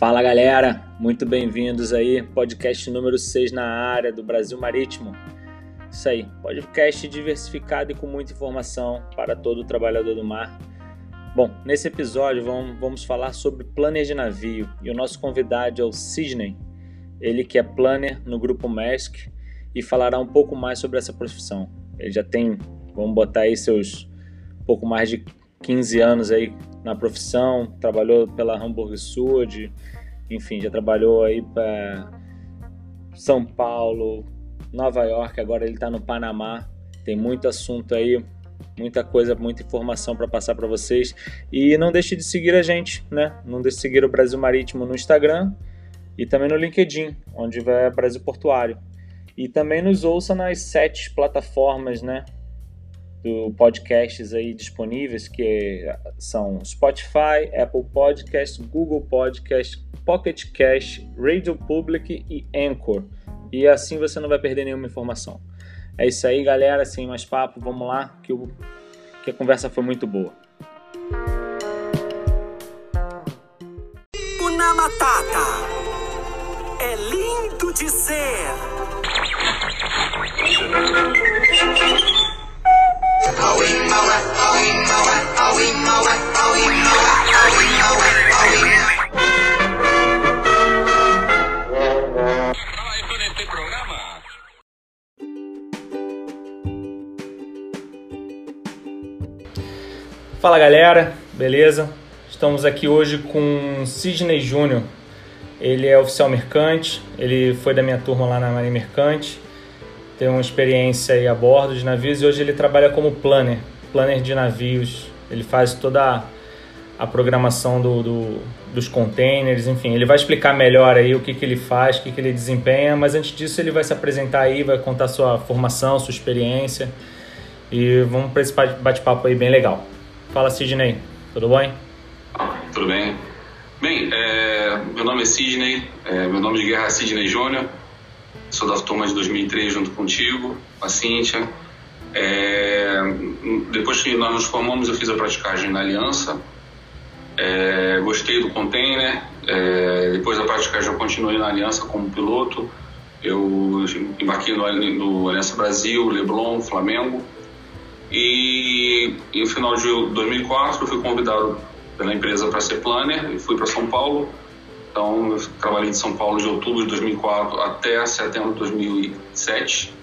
Fala galera, muito bem-vindos aí, podcast número 6 na área do Brasil Marítimo. Isso aí, podcast diversificado e com muita informação para todo o trabalhador do mar. Bom, nesse episódio vamos, vamos falar sobre planner de navio e o nosso convidado é o Sidney, ele que é planner no grupo Maersk e falará um pouco mais sobre essa profissão. Ele já tem, vamos botar aí seus pouco mais de 15 anos aí na profissão, trabalhou pela Hamburg Sud, enfim, já trabalhou aí para São Paulo, Nova York, agora ele está no Panamá. Tem muito assunto aí, muita coisa, muita informação para passar para vocês. E não deixe de seguir a gente, né? Não deixe de seguir o Brasil Marítimo no Instagram e também no LinkedIn, onde vai Brasil Portuário. E também nos ouça nas sete plataformas, né? Do podcasts aí disponíveis, que são Spotify, Apple Podcast, Google Podcast, Pocket Cast, Radio Public e Anchor. E assim você não vai perder nenhuma informação. É isso aí, galera. Sem mais papo, vamos lá, que, que a conversa foi muito boa. Una Matata é lindo de ser. Fala galera, beleza? Estamos aqui hoje com Sidney Júnior. Ele é oficial mercante, ele foi da minha turma lá na Marinha Mercante, tem uma experiência aí a bordo de navios e hoje ele trabalha como planner, planner de navios. Ele faz toda a, programação do, do, dos containers, enfim, ele vai explicar melhor aí o que, que ele faz, o que, que ele desempenha, mas antes disso ele vai se apresentar aí, vai contar sua formação, sua experiência e vamos para esse bate-papo aí bem legal. Fala, Sidney. Tudo bem? Tudo bem. Bem, é, meu nome é Sidney, é, meu nome de guerra é Sidney Júnior, sou da turma de 2003 junto contigo, a Cíntia. É, depois que nós nos formamos, eu fiz a praticagem na Aliança, é, gostei do container, é, depois da praticagem eu continuei na Aliança como piloto, eu embarquei no, no Aliança Brasil, Leblon, Flamengo, e, no final de 2004 eu fui convidado pela empresa para ser planner e fui para São Paulo. Então eu trabalhei em São Paulo de outubro de 2004 até setembro de 2007,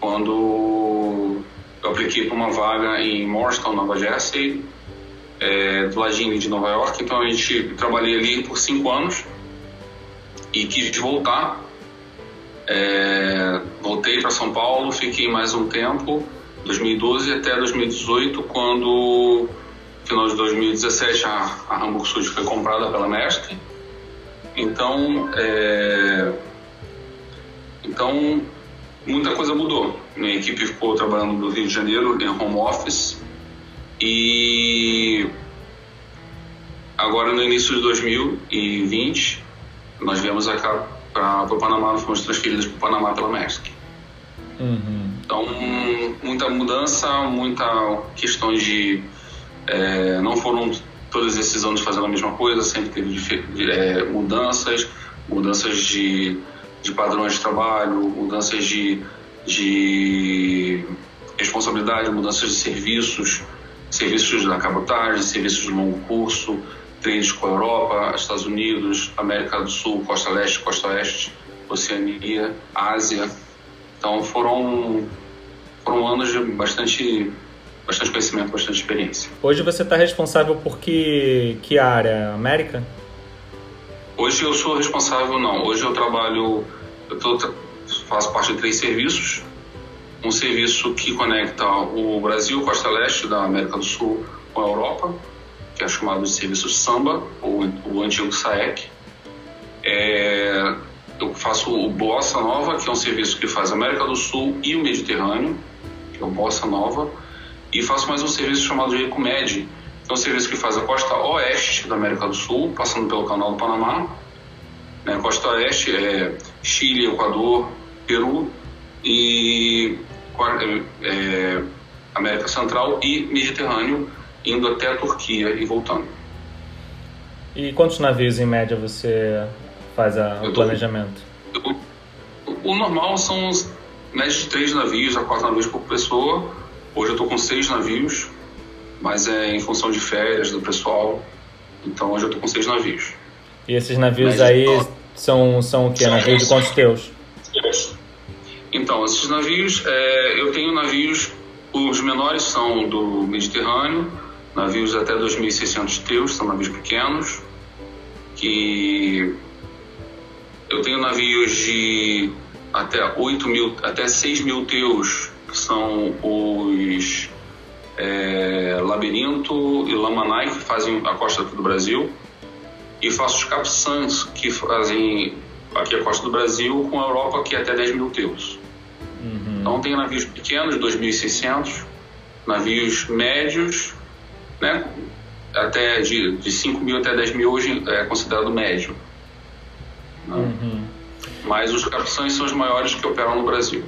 quando eu apliquei para uma vaga em Morristown, Nova Jersey, é, do ladinho de Nova York. Então a gente trabalhei ali por cinco anos e quis voltar. É, voltei para São Paulo, fiquei mais um tempo 2012 até 2018, quando, final de 2017, a, a Hamburg Sud foi comprada pela Maersk. Então, é, então, muita coisa mudou. Minha equipe ficou trabalhando no Rio de Janeiro, em home office, e agora no início de 2020, nós viemos para o Panamá, nós fomos transferidos para o Panamá pela Maersk. Uhum. Então, muita mudança, muita questões de. É, não foram todos esses anos fazendo a mesma coisa, sempre teve é, mudanças, mudanças de, de padrões de trabalho, mudanças de, de responsabilidade, mudanças de serviços, serviços da cabotagem, serviços de longo curso, trades com a Europa, Estados Unidos, América do Sul, Costa Leste, Costa Oeste, Oceania, Ásia. Então foram, foram anos de bastante, bastante conhecimento, bastante experiência. Hoje você está responsável por que, que área? América? Hoje eu sou responsável, não. Hoje eu trabalho, eu tô, faço parte de três serviços. Um serviço que conecta o Brasil, Costa Leste da América do Sul com a Europa, que é chamado de serviço Samba, ou o antigo SAEC. É, eu faço o Bossa Nova, que é um serviço que faz América do Sul e o Mediterrâneo, que é o Bossa Nova, e faço mais um serviço chamado de Ecomed, que é um serviço que faz a costa oeste da América do Sul, passando pelo Canal do Panamá. Né, costa oeste é Chile, Equador, Peru e é, é, América Central e Mediterrâneo, indo até a Turquia e voltando. E quantos navios em média você faz a, o planejamento? Eu, o normal são média de três navios a quatro navios por pessoa. Hoje eu estou com seis navios, mas é em função de férias do pessoal. Então hoje eu estou com seis navios. E esses navios média aí são, são o que? Navios de quantos teus? Então, esses navios, é, eu tenho navios, os menores são do Mediterrâneo, navios até 2.600 teus, são navios pequenos, que eu tenho navios de até 8 mil, até 6 mil teus, que são os é, Labirinto e Lamanai, que fazem a costa do Brasil, e faço os Capsans, que fazem aqui a costa do Brasil, com a Europa, que é até 10 mil teus. Uhum. Então tem navios pequenos, 2.600, navios médios, né, até de, de 5 mil até 10 mil hoje é considerado médio. Né? Uhum. Mas os capções são os maiores que operam no Brasil.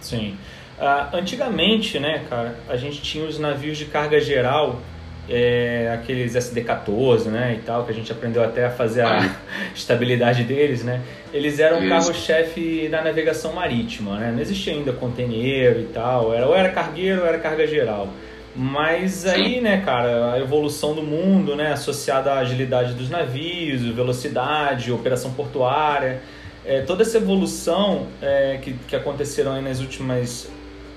Sim. Uh, antigamente, né, cara, a gente tinha os navios de carga geral, é, aqueles SD-14, né, e tal, que a gente aprendeu até a fazer a ah. estabilidade deles, né? Eles eram o carro-chefe da navegação marítima, né? Não existia ainda conteneiro e tal, era, ou era cargueiro ou era carga geral. Mas aí, né, cara, a evolução do mundo, né, associada à agilidade dos navios, velocidade, operação portuária, é, toda essa evolução é, que, que aconteceram aí nas últimas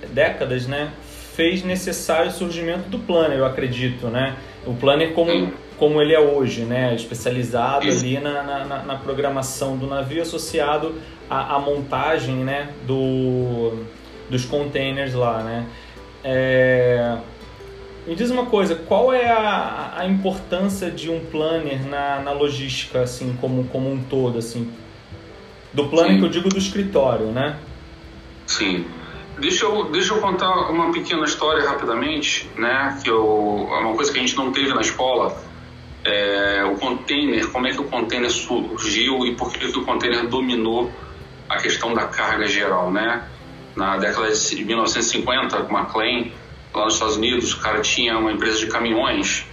décadas, né, fez necessário o surgimento do planner, eu acredito, né? O planner como, como ele é hoje, né? Especializado Isso. ali na, na, na, programação do navio associado à, à montagem, né? Do, dos containers lá, né? É, me diz uma coisa, qual é a, a importância de um planner na, na logística, assim, como, como um todo, assim? Do planner Sim. que eu digo do escritório, né? Sim. Deixa eu, deixa eu contar uma pequena história rapidamente, né? Que eu, é uma coisa que a gente não teve na escola. É, o container, como é que o container surgiu e por que, que o container dominou a questão da carga geral, né? Na década de 1950, com McLean, lá nos Estados Unidos, o cara tinha uma empresa de caminhões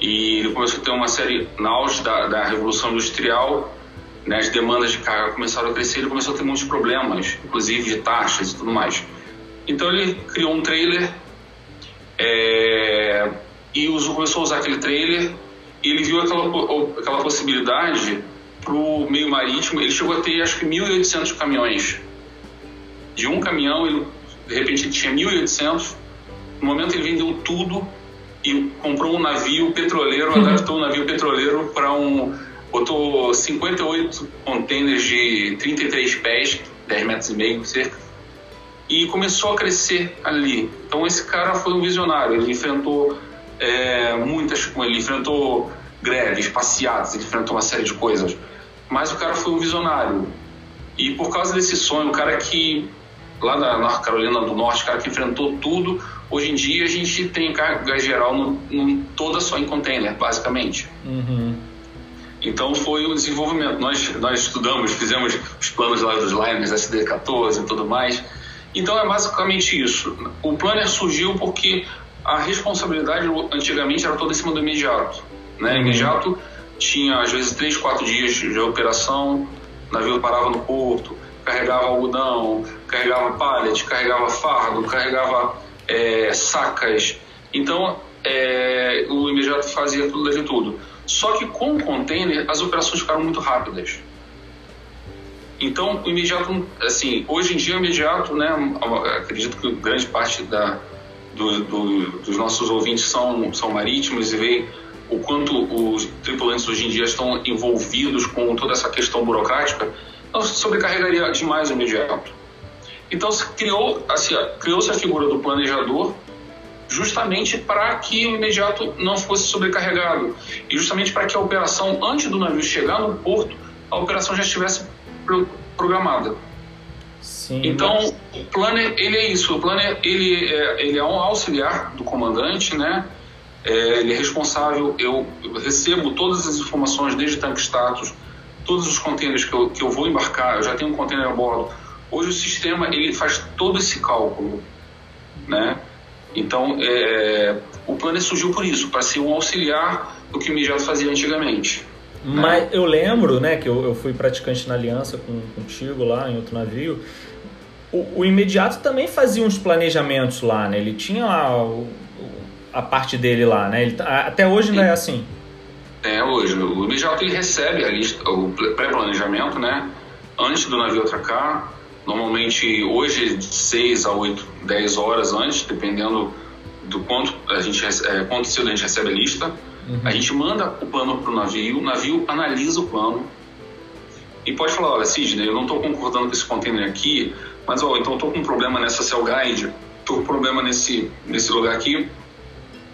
e ele começou a ter uma série, na auge da, da Revolução Industrial, né, as demandas de carga começaram a crescer, ele começou a ter muitos problemas, inclusive de taxas e tudo mais. Então ele criou um trailer é, e usou, começou a usar aquele trailer e ele viu aquela, aquela possibilidade para o meio marítimo. Ele chegou a ter acho que 1.800 caminhões. De um caminhão, ele, de repente ele tinha 1.800. No momento ele vendeu tudo e comprou um navio petroleiro, uhum. adaptou um navio petroleiro para um. botou 58 containers de 33 pés, 10 metros e meio cerca e começou a crescer ali. Então esse cara foi um visionário, ele enfrentou é, muitas, ele enfrentou greves, passeatas, ele enfrentou uma série de coisas, mas o cara foi um visionário. E por causa desse sonho, o cara que lá North Carolina do Norte, cara que enfrentou tudo, hoje em dia a gente tem carga geral no, no, toda só em container, basicamente. Uhum. Então foi o desenvolvimento. Nós, nós estudamos, fizemos os planos lá dos liners, SD14 e tudo mais. Então é basicamente isso. O planner surgiu porque a responsabilidade antigamente era toda em cima do imediato. Né? Uhum. Imediato tinha às vezes três, quatro dias de operação, o navio parava no porto, carregava algodão, carregava pallet, carregava fardo, carregava é, sacas. Então é, o imediato fazia tudo de tudo. Só que com o container as operações ficaram muito rápidas. Então, o imediato, assim, hoje em dia, o imediato, né, acredito que grande parte da, do, do, dos nossos ouvintes são, são marítimos e veem o quanto os tripulantes hoje em dia estão envolvidos com toda essa questão burocrática, não sobrecarregaria demais o imediato. Então, se criou, assim, criou-se a figura do planejador justamente para que o imediato não fosse sobrecarregado e justamente para que a operação, antes do navio chegar no porto, a operação já estivesse programada. Sim, então, o planner, ele é isso. O planner, ele é, ele é um auxiliar do comandante, né? É, ele é responsável, eu, eu, recebo todas as informações, desde tanque status, todos os contêineres que eu, que eu vou embarcar, eu já tenho um container a bordo. Hoje o sistema, ele faz todo esse cálculo, né? Então, é, o planner surgiu por isso, para ser um auxiliar do que o imediato fazia antigamente. Né? Mas eu lembro, né, que eu, eu fui praticante na aliança com, contigo lá em outro navio. O, o, imediato também fazia uns planejamentos lá, né? Ele tinha lá o, a parte dele lá, né? Ele, tá, até hoje não é assim. É, hoje. O imediato ele recebe a lista, o pré-planejamento, né? Antes do navio atracar. Normalmente hoje de 6 a 8, 10 horas antes, dependendo do quanto a gente é, quanto cedo a gente recebe a lista. Uhum. A gente manda o plano para o navio, o navio analisa o plano e pode falar, olha, Sidney, eu não estou concordando com esse container aqui, mas ó, então estou com um problema nessa cell guide, estou com um problema nesse, nesse lugar aqui,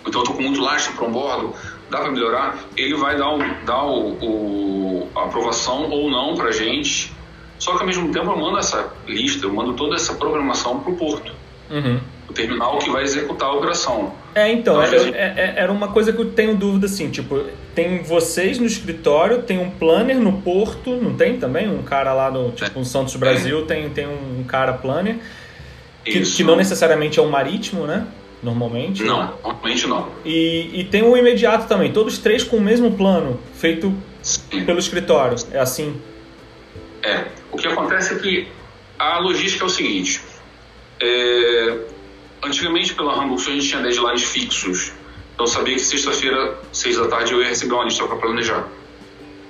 então estou com muito lastro para um bordo, dá para melhorar? Ele vai dar, o, dar o, o, a aprovação ou não para a gente, só que ao mesmo tempo eu mando essa lista, eu mando toda essa programação para o porto. Uhum o terminal que vai executar a operação. É, então, é, gente... é, é, era uma coisa que eu tenho dúvida assim, tipo, tem vocês no escritório, tem um planner no porto, não tem também? Um cara lá no, tipo, no Santos Brasil tem, tem um cara planner, que, que, não necessariamente é um marítimo, né? Normalmente. Não, normalmente não. E, e tem um imediato também, todos três com o mesmo plano, feito Sim. pelo escritório, é assim? É, o que acontece é que a logística é o seguinte, é, Antigamente, pela Hamburg a gente tinha deadlines fixos. Então, eu sabia que sexta-feira, seis da tarde, eu ia receber uma lista para planejar.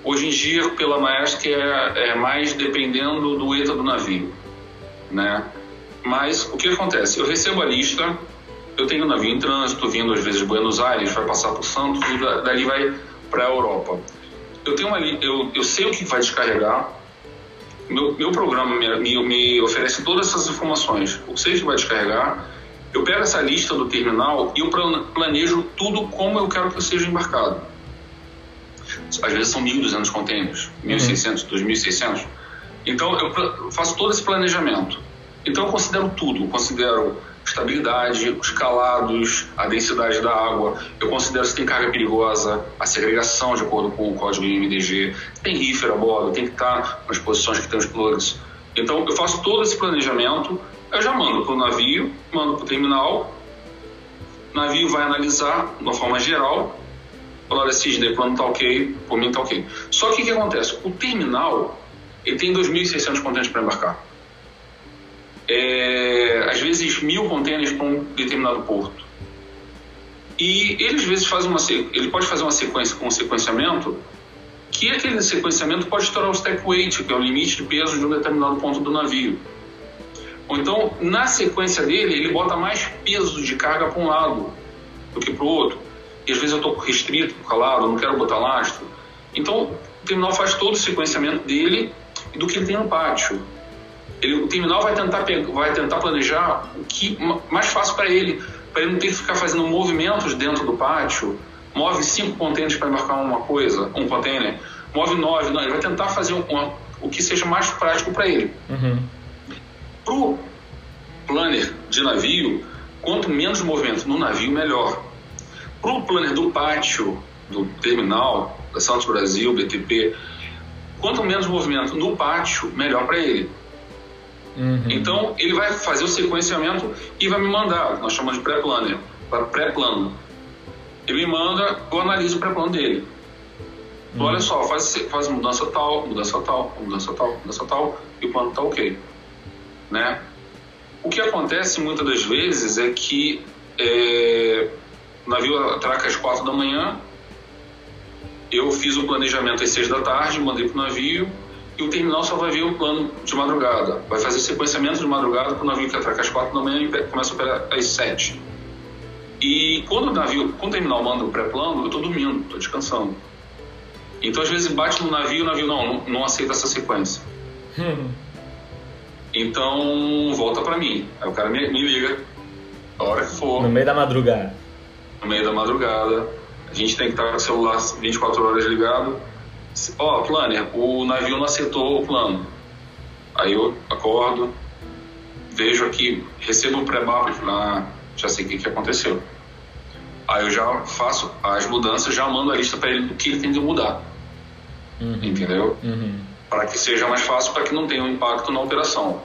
Hoje em dia, pela Maersk, é, é mais dependendo do ETA do navio, né? Mas o que acontece? Eu recebo a lista, eu tenho o navio em trânsito, vindo às vezes de Buenos Aires, vai passar por Santos e dali vai para a Europa. Eu, tenho uma, eu, eu sei o que vai descarregar, meu, meu programa me, me, me oferece todas essas informações. O que vai descarregar, eu pego essa lista do terminal e eu planejo tudo como eu quero que seja embarcado. Às vezes são 1.200 contêineres, 1.600, uhum. 2.600. Então eu faço todo esse planejamento. Então eu considero tudo, eu considero estabilidade, os calados, a densidade da água, eu considero se tem carga perigosa, a segregação de acordo com o código IMDG, tem rifle a bordo, tem que estar nas posições que tem os plugs. Então eu faço todo esse planejamento eu já mando para o navio, mando para o terminal, o navio vai analisar de uma forma geral, falar olha, Sidney, plano está ok, por mim está ok. Só que o que acontece? O terminal, ele tem 2.600 contêineres para embarcar. É, às vezes mil contêineres para um determinado porto. E ele às vezes faz uma ele pode fazer uma sequência com um sequenciamento que aquele sequenciamento pode estourar o stack weight, que é o limite de peso de um determinado ponto do navio. Ou então, na sequência dele, ele bota mais peso de carga para um lado do que para o outro. E às vezes eu estou restrito, calado, não quero botar lastro. Então, o terminal faz todo o sequenciamento dele e do que ele tem no pátio. Ele, o terminal vai tentar, vai tentar planejar o que mais fácil para ele, para ele não ter que ficar fazendo movimentos dentro do pátio. Move cinco contêineres para embarcar uma coisa, um container. Move nove, não, ele vai tentar fazer uma, o que seja mais prático para ele. Uhum. Para o planner de navio, quanto menos movimento no navio, melhor. Para o planner do pátio, do terminal, da Santos Brasil, BTP, quanto menos movimento no pátio, melhor para ele. Uhum. Então, ele vai fazer o sequenciamento e vai me mandar, nós chamamos de pré-planner, pré-plano. Ele me manda, eu analiso o pré-plano dele. Uhum. Olha só, faz, faz mudança tal, mudança tal, mudança tal, mudança tal, e o plano está ok né? O que acontece muitas das vezes é que é, o navio atraca às quatro da manhã, eu fiz o planejamento às seis da tarde, mandei para o navio e o terminal só vai ver o plano de madrugada. Vai fazer sequenciamento de madrugada para o navio que atraca às quatro da manhã e começa a operar às sete. E quando o navio, quando o terminal manda o pré-plano, eu estou dormindo, estou descansando. Então às vezes bate no navio, o navio não, não, não aceita essa sequência. Hum. Então, volta para mim. Aí o cara me, me liga, a hora que for. No meio da madrugada. No meio da madrugada. A gente tem que estar com o celular 24 horas ligado. Ó, oh, planner, o navio não aceitou o plano. Aí eu acordo, vejo aqui, recebo um pré-mapa e falo, ah, já sei o que, que aconteceu. Aí eu já faço as mudanças, já mando a lista para ele do que ele tem que mudar. Uhum. Entendeu? Uhum para que seja mais fácil, para que não tenha um impacto na operação.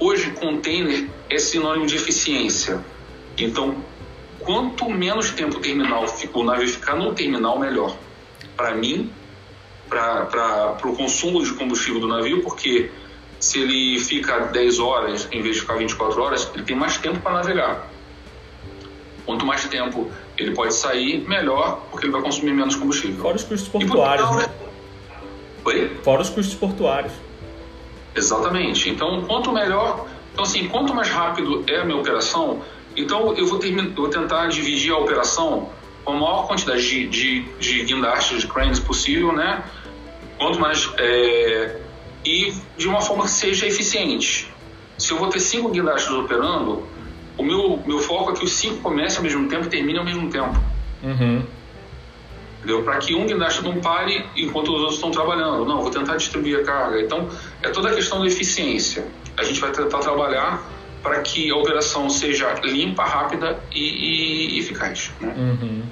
Hoje, container é sinônimo de eficiência. Então, quanto menos tempo o terminal, o navio ficar no terminal, melhor. Para mim, para o consumo de combustível do navio, porque se ele fica 10 horas em vez de ficar 24 horas, ele tem mais tempo para navegar. Quanto mais tempo ele pode sair, melhor, porque ele vai consumir menos combustível. Fora os custos portuários, né? Oi? Fora os custos portuários. Exatamente. Então, quanto melhor. Então, assim, quanto mais rápido é a minha operação, então eu vou, terminar, vou tentar dividir a operação com a maior quantidade de, de, de guindastes, de cranes possível, né? Quanto mais. É, e de uma forma que seja eficiente. Se eu vou ter cinco guindastes operando, o meu, meu foco é que os cinco comecem ao mesmo tempo e terminem ao mesmo tempo. Uhum. Entendeu? Para que um guindaste não pare enquanto os outros estão trabalhando. Não, vou tentar distribuir a carga. Então, é toda a questão da eficiência. A gente vai tentar trabalhar para que a operação seja limpa, rápida e, e eficaz. Né? Uhum.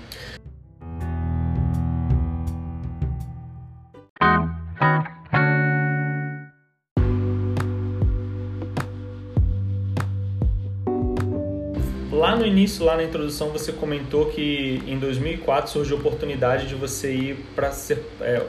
Lá no início, lá na introdução, você comentou que em 2004 surgiu a oportunidade de você ir para é,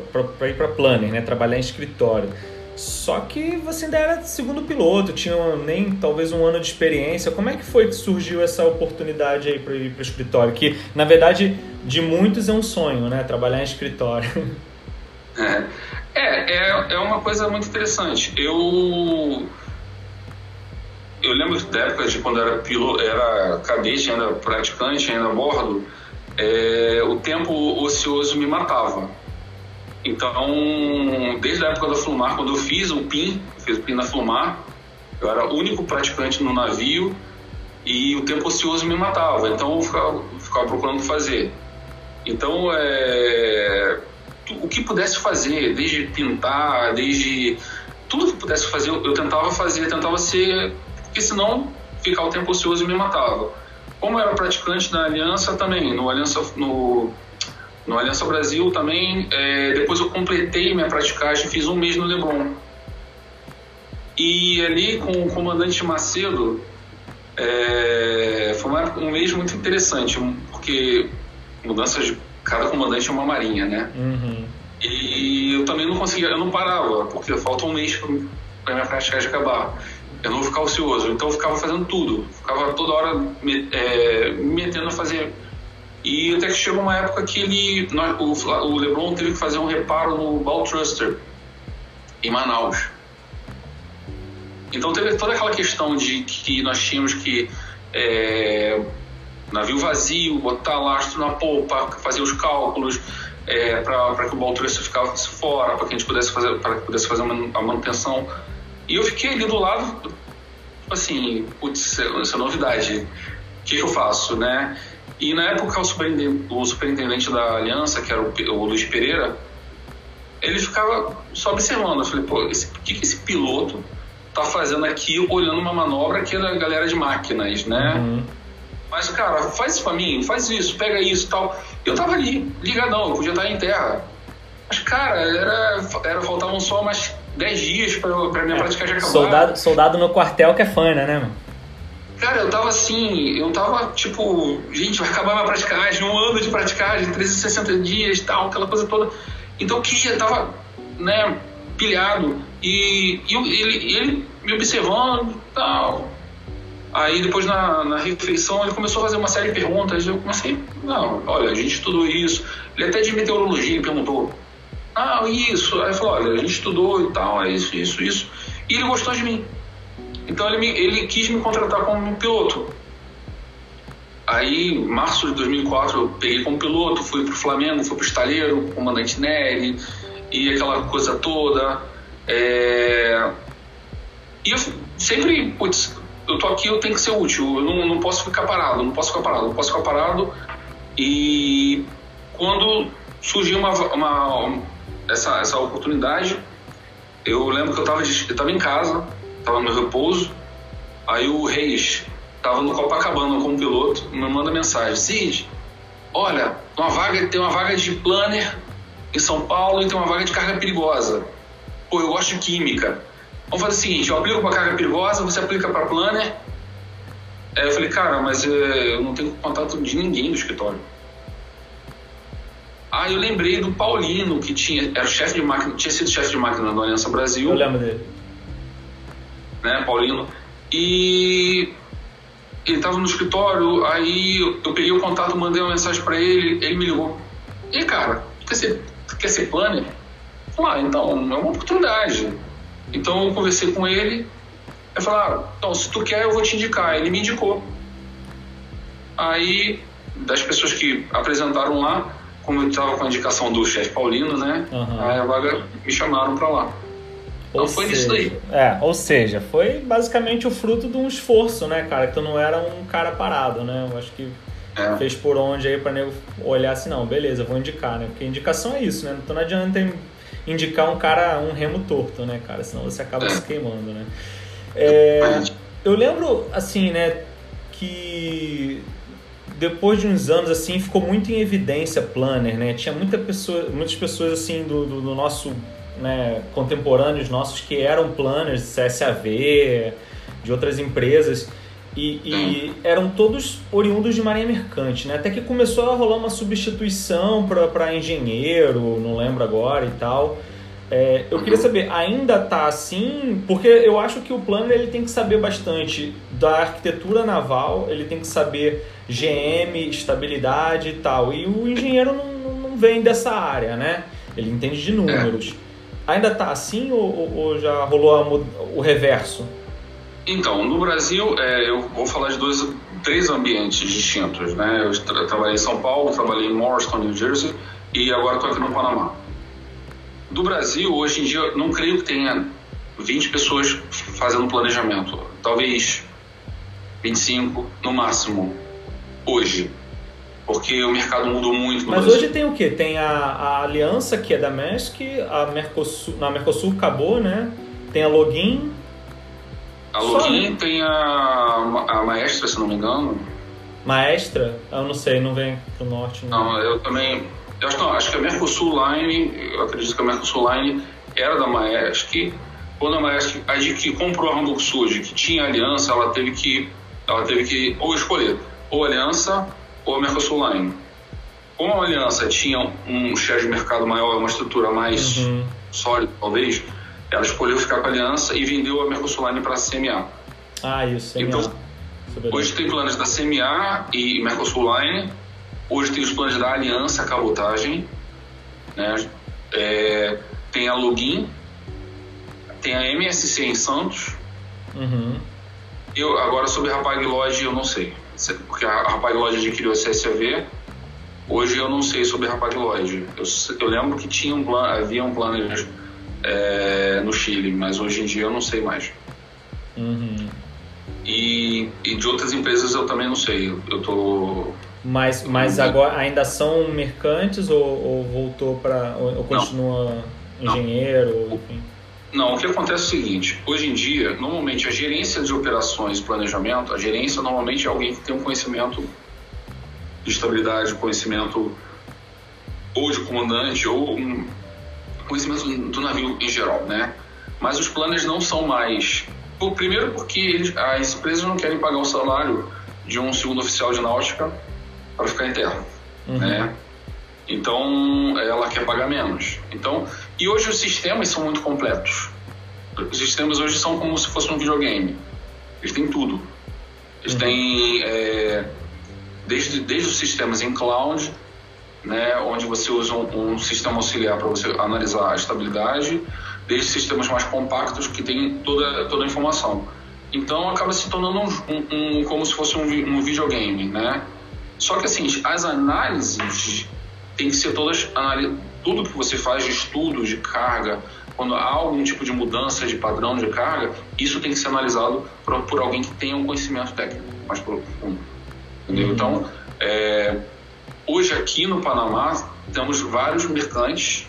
ir para planner, né, trabalhar em escritório. Só que você ainda era segundo piloto, tinha nem talvez um ano de experiência. Como é que foi que surgiu essa oportunidade aí para ir para o escritório? Que na verdade de muitos é um sonho, né? Trabalhar em escritório. É, é, é, é uma coisa muito interessante. Eu eu lembro da época de quando era piloto, era cadete, ainda praticante, ainda a bordo, é, o tempo ocioso me matava. Então, desde a época da Flumar, quando eu fiz o PIN, fiz o PIN na Flumar, eu era o único praticante no navio e o tempo ocioso me matava. Então, eu ficava, ficava procurando fazer. Então, é, o que pudesse fazer, desde pintar, desde tudo que pudesse fazer, eu tentava fazer, tentava ser porque senão ficar o tempo ocioso me matava. Como eu era praticante na Aliança também, no Aliança, no, no Aliança Brasil também, é, depois eu completei minha praticagem, fiz um mês no Leblon. E ali com o comandante Macedo, é, foi um mês muito interessante, porque mudança de cada comandante é uma marinha, né? Uhum. E eu também não conseguia, eu não parava, porque falta um mês para minha praticagem acabar eu não vou ficar ocioso. Então eu ficava fazendo tudo, ficava toda hora me, é, me metendo a fazer. E até que chegou uma época que ele, o, LeBron teve que fazer um reparo no Ball Thruster, em Manaus. Então teve toda aquela questão de que nós tínhamos que é, navio vazio, botar lastro na polpa, fazer os cálculos é, para que o Ball Thruster ficasse fora, para que a gente pudesse fazer, para que pudesse fazer a manutenção e eu fiquei ali do lado, assim, putz, essa é novidade. O que, que, eu faço, né? E na época o superintendente, o superintendente da aliança, que era o, o Luiz Pereira, ele ficava só observando. Eu falei, pô, o que, que esse piloto tá fazendo aqui olhando uma manobra que é da galera de máquinas, né? Uhum. Mas, cara, faz isso pra mim, faz isso, pega isso tal. Eu tava ali, ligadão, eu podia estar em terra. Mas, cara, era, era faltavam só mais 10 dias pra, pra minha é, prática de acabar. Soldado, soldado no quartel que é fã, né, mano? Cara, eu tava assim, eu tava tipo, gente, vai acabar minha praticagem, um ano de praticagem, 360 dias e tal, aquela coisa toda. Então que eu tava, né, pilhado. E, e ele, ele me observando e tal. Aí depois na, na refeição ele começou a fazer uma série de perguntas. Eu comecei, não, olha, a gente estudou isso. Ele até de meteorologia perguntou, ah, isso. Aí falou, olha, a gente estudou e tal, é isso, isso, isso. E ele gostou de mim. Então ele, me, ele quis me contratar como piloto. Aí, em março de 2004, eu peguei como piloto, fui pro Flamengo, fui pro Estaleiro, comandante Nery, e aquela coisa toda. É... E eu sempre, putz, eu tô aqui, eu tenho que ser útil, eu não, não posso ficar parado, não posso ficar parado, não posso ficar parado. E quando surgiu uma, uma, essa, essa oportunidade. Eu lembro que eu estava eu tava em casa, estava no repouso, aí o Reis estava no Copacabana como piloto, me manda mensagem: Cid, olha, uma vaga, tem uma vaga de planner em São Paulo e tem uma vaga de carga perigosa. Pô, eu gosto de química. Vamos fazer o seguinte: eu aplico para carga perigosa, você aplica para planner Aí eu falei, cara, mas é, eu não tenho contato de ninguém do escritório. Ah, eu lembrei do Paulino, que tinha, era chefe de máquina, tinha sido chefe de máquina da Aliança Brasil. Eu lembro dele. Né, Paulino. E ele estava no escritório, aí eu peguei o contato, mandei uma mensagem para ele, ele me ligou. E cara, quer ser, quer ser planner? Ah, então, é uma oportunidade. Então eu conversei com ele, eu falei, ah, então, se tu quer, eu vou te indicar. Ele me indicou. Aí, das pessoas que apresentaram lá, como eu estava com a indicação do chefe Paulino, né? Uhum. Aí a vaga me chamaram para lá. Então ou foi seja, nisso daí. É, ou seja, foi basicamente o fruto de um esforço, né, cara? Que tu não era um cara parado, né? Eu acho que é. fez por onde aí pra nego olhar assim, não, beleza, vou indicar, né? Porque indicação é isso, né? Então não adianta indicar um cara, um remo torto, né, cara? Senão você acaba é. se queimando, né? É, eu lembro, assim, né, que depois de uns anos assim ficou muito em evidência planner né? Tinha muita pessoa, muitas pessoas assim do, do, do nosso né, contemporâneos nossos que eram planners CSAV de outras empresas e, e eram todos oriundos de marinha mercante né? Até que começou a rolar uma substituição para engenheiro não lembro agora e tal é, eu queria saber, ainda tá assim? Porque eu acho que o plano ele tem que saber bastante da arquitetura naval, ele tem que saber GM, estabilidade e tal. E o engenheiro não, não vem dessa área, né? Ele entende de números. É. Ainda tá assim ou, ou já rolou a, o reverso? Então, no Brasil, é, eu vou falar de dois, três ambientes distintos, né? Eu tra trabalhei em São Paulo, trabalhei em Morristown, New Jersey e agora estou aqui no Panamá. Do Brasil, hoje em dia, não creio que tenha 20 pessoas fazendo planejamento. Talvez 25 no máximo, hoje. Porque o mercado mudou muito Mas Brasil. hoje tem o quê? Tem a, a aliança que é da MESC, a Mercosul, na Mercosul acabou, né? Tem a Login. A Login né? tem a, a Maestra, se não me engano. Maestra? Eu não sei, não vem pro norte. Não, não eu também eu acho, não, acho que a Mercosul Line, eu acredito que a Mercosul Line era da Maersk. Quando a Maersk que comprou a Hamburg Sud, que tinha aliança, ela teve que, ela teve que ou escolher ou aliança ou a Mercosul Line. Como a aliança tinha um share de mercado maior, uma estrutura mais uhum. sólida, talvez, ela escolheu ficar com a aliança e vendeu a Mercosul Line para a CMA. Ah, isso, CMA. Então, hoje tem planos da CMA e Mercosul Line Hoje tem os planos da Aliança Cabotagem, né? É, tem a Login, tem a MSC em Santos. Uhum. Eu, agora sobre a Rapag Lodge eu não sei, porque a Rapag Lodge adquiriu a CSAV. Hoje eu não sei sobre a Rapag Lodge. Eu, eu lembro que tinha um plan, havia um plano é, no Chile, mas hoje em dia eu não sei mais. Uhum. E, e, de outras empresas eu também não sei. Eu tô mas, mas agora ainda são mercantes ou, ou voltou para ou, ou continua não. engenheiro, não. enfim? Não, o que acontece é o seguinte: hoje em dia, normalmente a gerência de operações planejamento, a gerência normalmente é alguém que tem um conhecimento de estabilidade, conhecimento ou de comandante ou um conhecimento do navio em geral, né? Mas os planos não são mais. Primeiro porque eles, as empresas não querem pagar o salário de um segundo oficial de náutica para ficar interno, uhum. né? Então ela quer pagar menos. Então e hoje os sistemas são muito completos. Os sistemas hoje são como se fosse um videogame. Eles têm tudo. Eles uhum. têm é, desde desde os sistemas em cloud, né, onde você usa um, um sistema auxiliar para você analisar a estabilidade, desde sistemas mais compactos que têm toda toda a informação. Então acaba se tornando um, um, um como se fosse um, videogame, né? Só que assim, as análises têm que ser todas tudo que você faz de estudo de carga, quando há algum tipo de mudança de padrão de carga, isso tem que ser analisado por, por alguém que tenha um conhecimento técnico mais profundo. Entendeu? Uhum. Então, é, hoje aqui no Panamá temos vários mercantes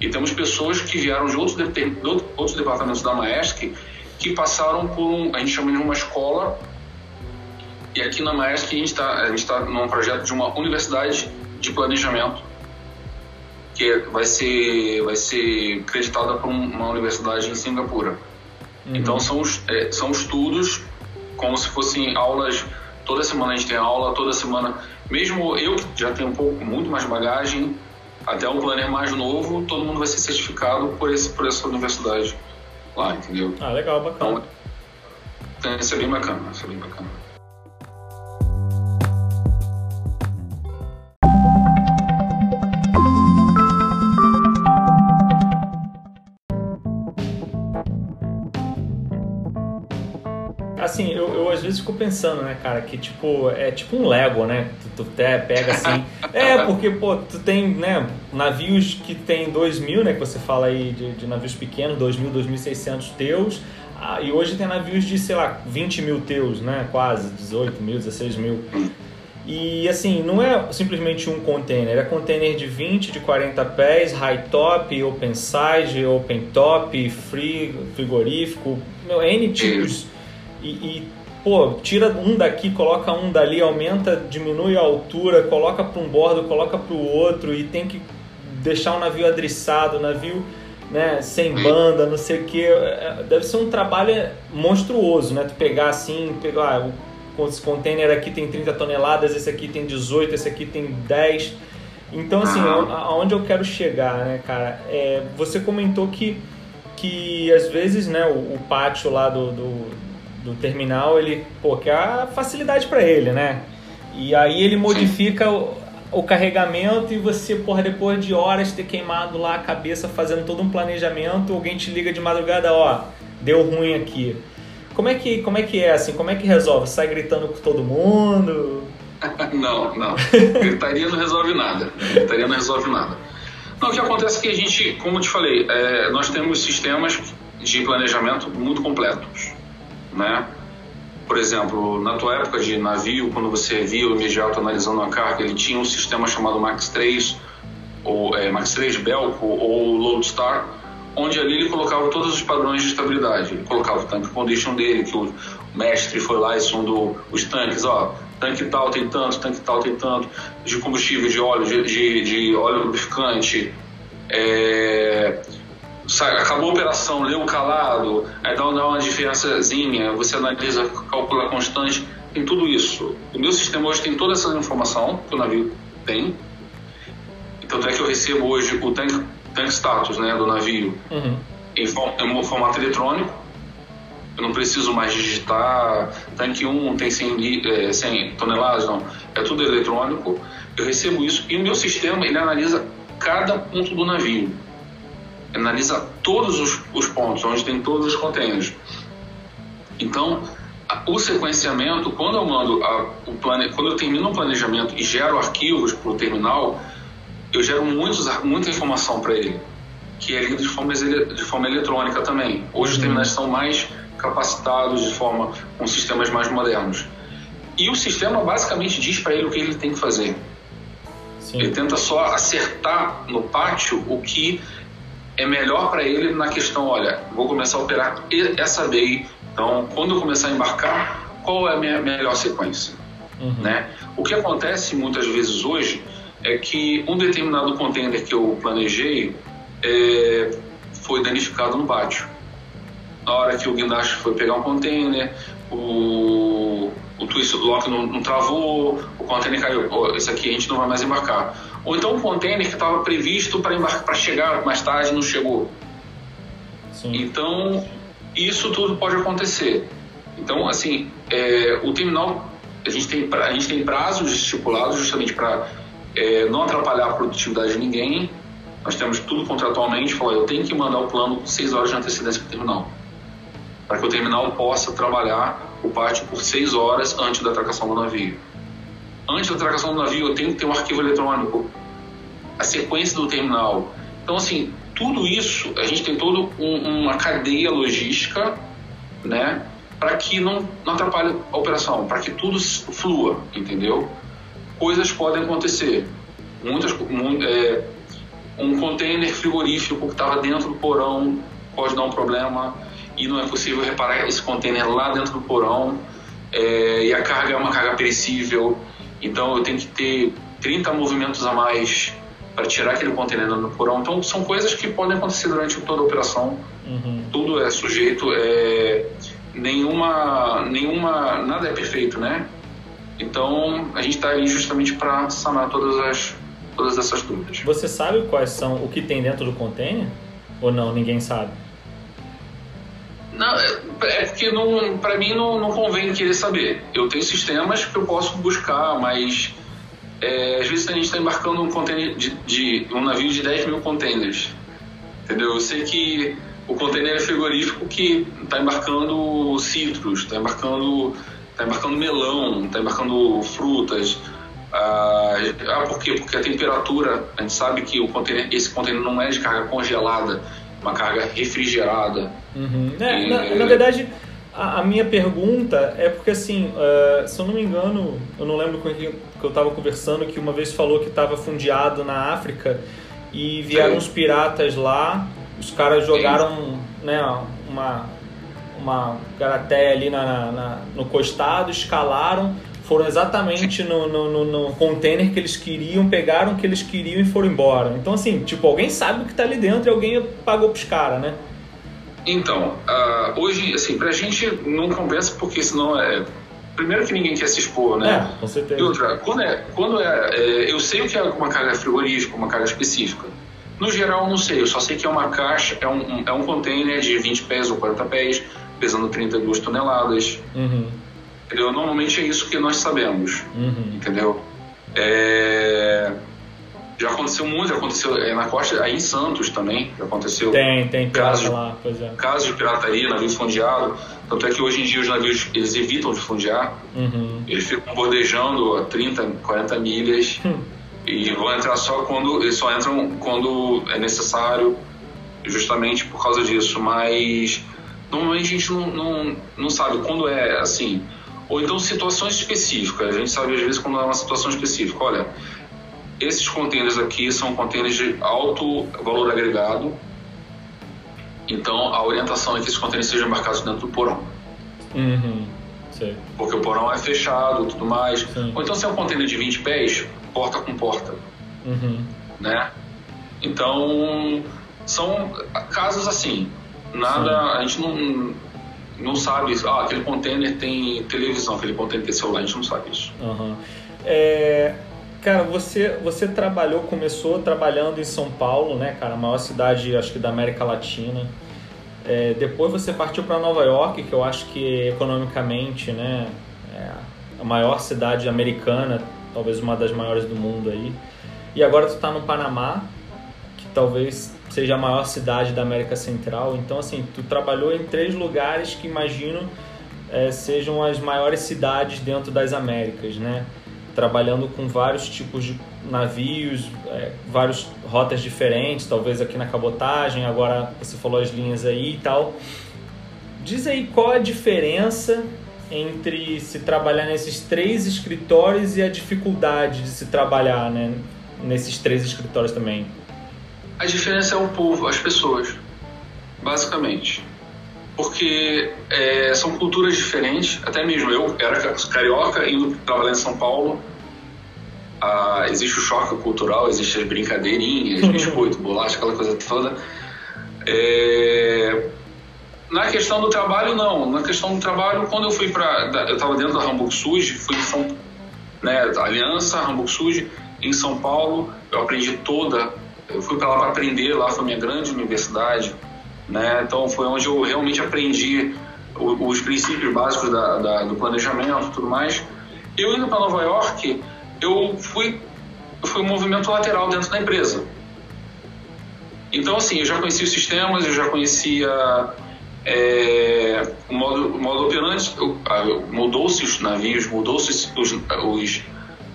e temos pessoas que vieram de outros, de, outros departamentos da Maersk que passaram por um, a gente chama de uma escola e aqui na Maersk a gente está tá num projeto de uma universidade de planejamento que vai ser vai ser creditada por uma universidade em Singapura. Uhum. Então são é, são estudos como se fossem aulas. Toda semana a gente tem aula, toda semana. Mesmo eu que já tenho um pouco, muito mais bagagem, até um planner mais novo, todo mundo vai ser certificado por, esse, por essa universidade lá, entendeu? Ah, legal, bacana. Então, isso é bem bacana, isso é bem bacana. Assim, eu, eu às vezes fico pensando, né, cara, que tipo, é tipo um Lego, né? Tu, tu pega assim. é, porque, pô, tu tem, né, navios que tem 2 mil, né, que você fala aí de, de navios pequenos, 2 mil, 2.600 teus. Ah, e hoje tem navios de, sei lá, 20 mil teus, né? Quase, 18 mil, 16 mil. E assim, não é simplesmente um container, é container de 20, de 40 pés, high top, open side, open top, free, frigorífico, meu, N tipos e, e pô, tira um daqui, coloca um dali, aumenta, diminui a altura, coloca para um bordo, coloca para o outro e tem que deixar o navio adriçado, navio né, sem banda, não sei o que. É, deve ser um trabalho monstruoso, né? Tu pegar assim, pegar ah, esse container aqui tem 30 toneladas, esse aqui tem 18, esse aqui tem 10. Então, assim, aonde eu quero chegar, né, cara? É, você comentou que, que às vezes, né, o, o pátio lá do, do do terminal, ele, pô, que é a facilidade para ele, né? E aí ele modifica o, o, carregamento e você, porra, depois de horas ter queimado lá a cabeça fazendo todo um planejamento, alguém te liga de madrugada, ó, deu ruim aqui. Como é que, como é, que é assim? Como é que resolve? Sai gritando com todo mundo? não, não. Gritaria não resolve nada. Gritaria não resolve nada. Não, o que acontece é que a gente, como eu te falei, é, nós temos sistemas de planejamento muito completos né? Por exemplo, na tua época de navio, quando você via o imediato analisando a carga, ele tinha um sistema chamado Max 3, ou é, Max 3 Belco, ou Lodestar, onde ali ele colocava todos os padrões de estabilidade. Ele colocava o tanque condition dele, que o mestre foi lá e sondou os tanques, ó, tanque tal tem tanto, tanque tal tem tanto, de combustível, de óleo, de, de, de óleo lubrificante, é, acabou a operação, leu calado, aí dá uma diferençazinha, você analisa, calcula constante, tem tudo isso. O meu sistema hoje tem toda essa informação que o navio tem. Tanto é que eu recebo hoje o tank, tank status né, do navio uhum. em, em formato eletrônico. Eu não preciso mais digitar tanque 1 tem 100, é, 100 toneladas, não. É tudo eletrônico. Eu recebo isso e o meu sistema ele analisa cada ponto do navio analisa todos os, os pontos, onde tem todos os containers. Então, o sequenciamento, quando eu mando a, o plane, quando eu termino o planejamento e gero arquivos para o terminal, eu gero muitos, muita informação para ele, que é lido de forma, de forma eletrônica também. Hoje os uhum. terminais são mais capacitados de forma com sistemas mais modernos. E o sistema basicamente diz para ele o que ele tem que fazer. Sim. Ele tenta só acertar no pátio o que é melhor para ele na questão, olha, vou começar a operar essa BI, então quando eu começar a embarcar, qual é a minha melhor sequência? Uhum. Né? O que acontece muitas vezes hoje é que um determinado container que eu planejei é, foi danificado no pátio. Na hora que o guindaste foi pegar um container, o, o twist lock não, não travou, o container caiu. Oh, esse aqui a gente não vai mais embarcar ou então um container que estava previsto para chegar mais tarde não chegou. Sim. Então, isso tudo pode acontecer. Então, assim, é, o terminal, a gente, tem, a gente tem prazos estipulados justamente para é, não atrapalhar a produtividade de ninguém. Nós temos tudo contratualmente, falar, eu tenho que mandar o plano com 6 horas de antecedência para o terminal. Para que o terminal possa trabalhar o pátio por 6 horas antes da atracação do navio antes da atracação do navio, eu tenho que ter um arquivo eletrônico, a sequência do terminal. Então, assim, tudo isso, a gente tem toda um, uma cadeia logística, né, para que não, não atrapalhe a operação, para que tudo flua, entendeu? Coisas podem acontecer. Muitas, é, um container frigorífico que estava dentro do porão pode dar um problema e não é possível reparar esse container lá dentro do porão. É, e a carga é uma carga perecível então eu tenho que ter 30 movimentos a mais para tirar aquele contenedor do porão. Então são coisas que podem acontecer durante toda a operação. Uhum. Tudo é sujeito, é, nenhuma, nenhuma, nada é perfeito, né? Então a gente está aí justamente para sanar todas as todas essas dúvidas. Você sabe quais são o que tem dentro do container? Ou não? Ninguém sabe. Não, é, é porque para mim não, não convém querer saber. Eu tenho sistemas que eu posso buscar, mas é, às vezes a gente está embarcando um de, de, um navio de 10 mil containers. Entendeu? Eu sei que o container é frigorífico que está embarcando citros, está embarcando, tá embarcando melão, está embarcando frutas. Ah, ah, por quê? Porque a temperatura, a gente sabe que o container, esse container não é de carga congelada, uma carga refrigerada. Uhum. É, e... na, na, verdade, a, a, minha pergunta é porque, assim, uh, se eu não me engano, eu não lembro com quem que eu estava conversando, que uma vez falou que estava fundiado na África e vieram Sim. os piratas lá os caras jogaram né, uma, uma garateia ali na, na, no costado, escalaram, foram exatamente no, no, no, container que eles queriam, pegaram o que eles queriam e foram embora. Então, assim, tipo, alguém sabe o que está ali dentro e alguém pagou pros caras, né? Então, uh, hoje, assim, pra gente não compensa porque senão é. Primeiro que ninguém quer se expor, né? É, com certeza. E outra, quando é. Quando é, é eu sei o que é uma carga frigorífica, uma carga específica. No geral, não sei, eu só sei que é uma caixa, é um, é um container de 20 pés ou 40 pés, pesando 32 toneladas. Uhum. Entendeu? Normalmente é isso que nós sabemos. Uhum. Entendeu? É... Já aconteceu muito, já aconteceu é, na costa, aí em Santos também, já aconteceu. Tem, tem casos, lá, pois é. Casos de pirataria, navio fundiado. Tanto é que hoje em dia os navios, eles evitam de fundiar. Uhum. Eles ficam bordejando a 30, 40 milhas. Hum e vão entrar só quando eles só entram quando é necessário, justamente por causa disso. Mas normalmente a gente não, não, não sabe quando é assim. Ou então situações específicas. A gente sabe às vezes quando é uma situação específica. Olha, esses containers aqui são containers de alto valor agregado. Então a orientação é que esses containers sejam embarcados dentro do porão. Uhum. Porque o porão é fechado e tudo mais. Sim. Ou então se é um container de 20 pés, porta com porta. Uhum. Né? Então, são casos assim. Nada, Sim. a gente não, não sabe, ah, aquele container tem televisão, aquele container tem celular, a gente não sabe isso. Uhum. É, cara, você, você trabalhou, começou trabalhando em São Paulo, né, cara, a maior cidade, acho que da América Latina. É, depois você partiu para Nova York, que eu acho que economicamente, né, é a maior cidade americana, talvez uma das maiores do mundo aí. E agora tu está no Panamá, que talvez seja a maior cidade da América Central. Então, assim, tu trabalhou em três lugares que imagino é, sejam as maiores cidades dentro das Américas, né? Trabalhando com vários tipos de navios, é, várias rotas diferentes, talvez aqui na cabotagem, agora você falou as linhas aí e tal. Diz aí qual a diferença entre se trabalhar nesses três escritórios e a dificuldade de se trabalhar né, nesses três escritórios também? A diferença é o povo, as pessoas, basicamente. Porque é, são culturas diferentes, até mesmo eu era carioca indo trabalhar em São Paulo. Ah, existe o choque cultural, existe as brincadeirinhas, biscoito, bolacha, aquela coisa toda. É, na questão do trabalho, não. Na questão do trabalho, quando eu fui para. Eu estava dentro da Hamburg Sud, fui em São. Né, Aliança, Hamburg Sud, em São Paulo, eu aprendi toda. Eu fui para lá para aprender, lá foi minha grande universidade. Né, então foi onde eu realmente aprendi os, princípios básicos da, da, do planejamento tudo mais. Eu indo para Nova York, eu fui, fui um movimento lateral dentro da empresa. Então, assim, eu já conhecia os sistemas, eu já conhecia é, o modo, o modo operante mudou-se os navios, mudou-se os, os,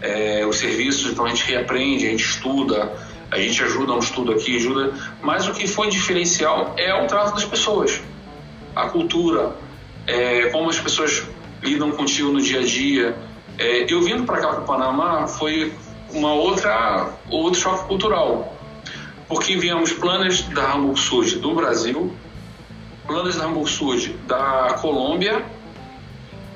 é, os serviços, então a gente reaprende, a gente estuda, a gente ajuda um estudo aqui, ajuda, mas o que foi diferencial é o trato das pessoas, a cultura, é, como as pessoas lidam contigo no dia a dia. É, eu vindo para cá para o Panamá foi uma outra outro choque cultural, porque viemos planos da Hamburg Sud do Brasil planos da Hamburg Sud da Colômbia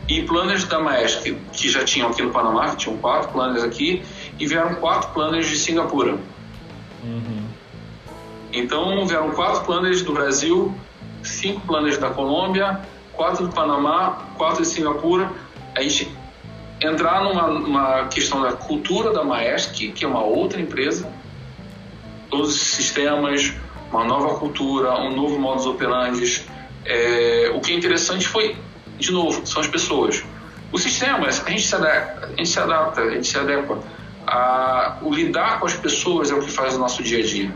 e planos da Maersk, que já tinham aqui no Panamá, que tinham quatro planos aqui, e vieram quatro planos de Singapura. Uhum. Então vieram quatro planos do Brasil, cinco planos da Colômbia, quatro do Panamá, quatro de Singapura. A gente entrar numa, numa questão da cultura da Maersk, que é uma outra empresa, todos os sistemas, uma nova cultura, um novo modus operandi. É, o que é interessante foi, de novo, são as pessoas. Os sistemas, a gente se adapta, a gente se, adapta, a gente se adequa. A, o lidar com as pessoas é o que faz o nosso dia a dia.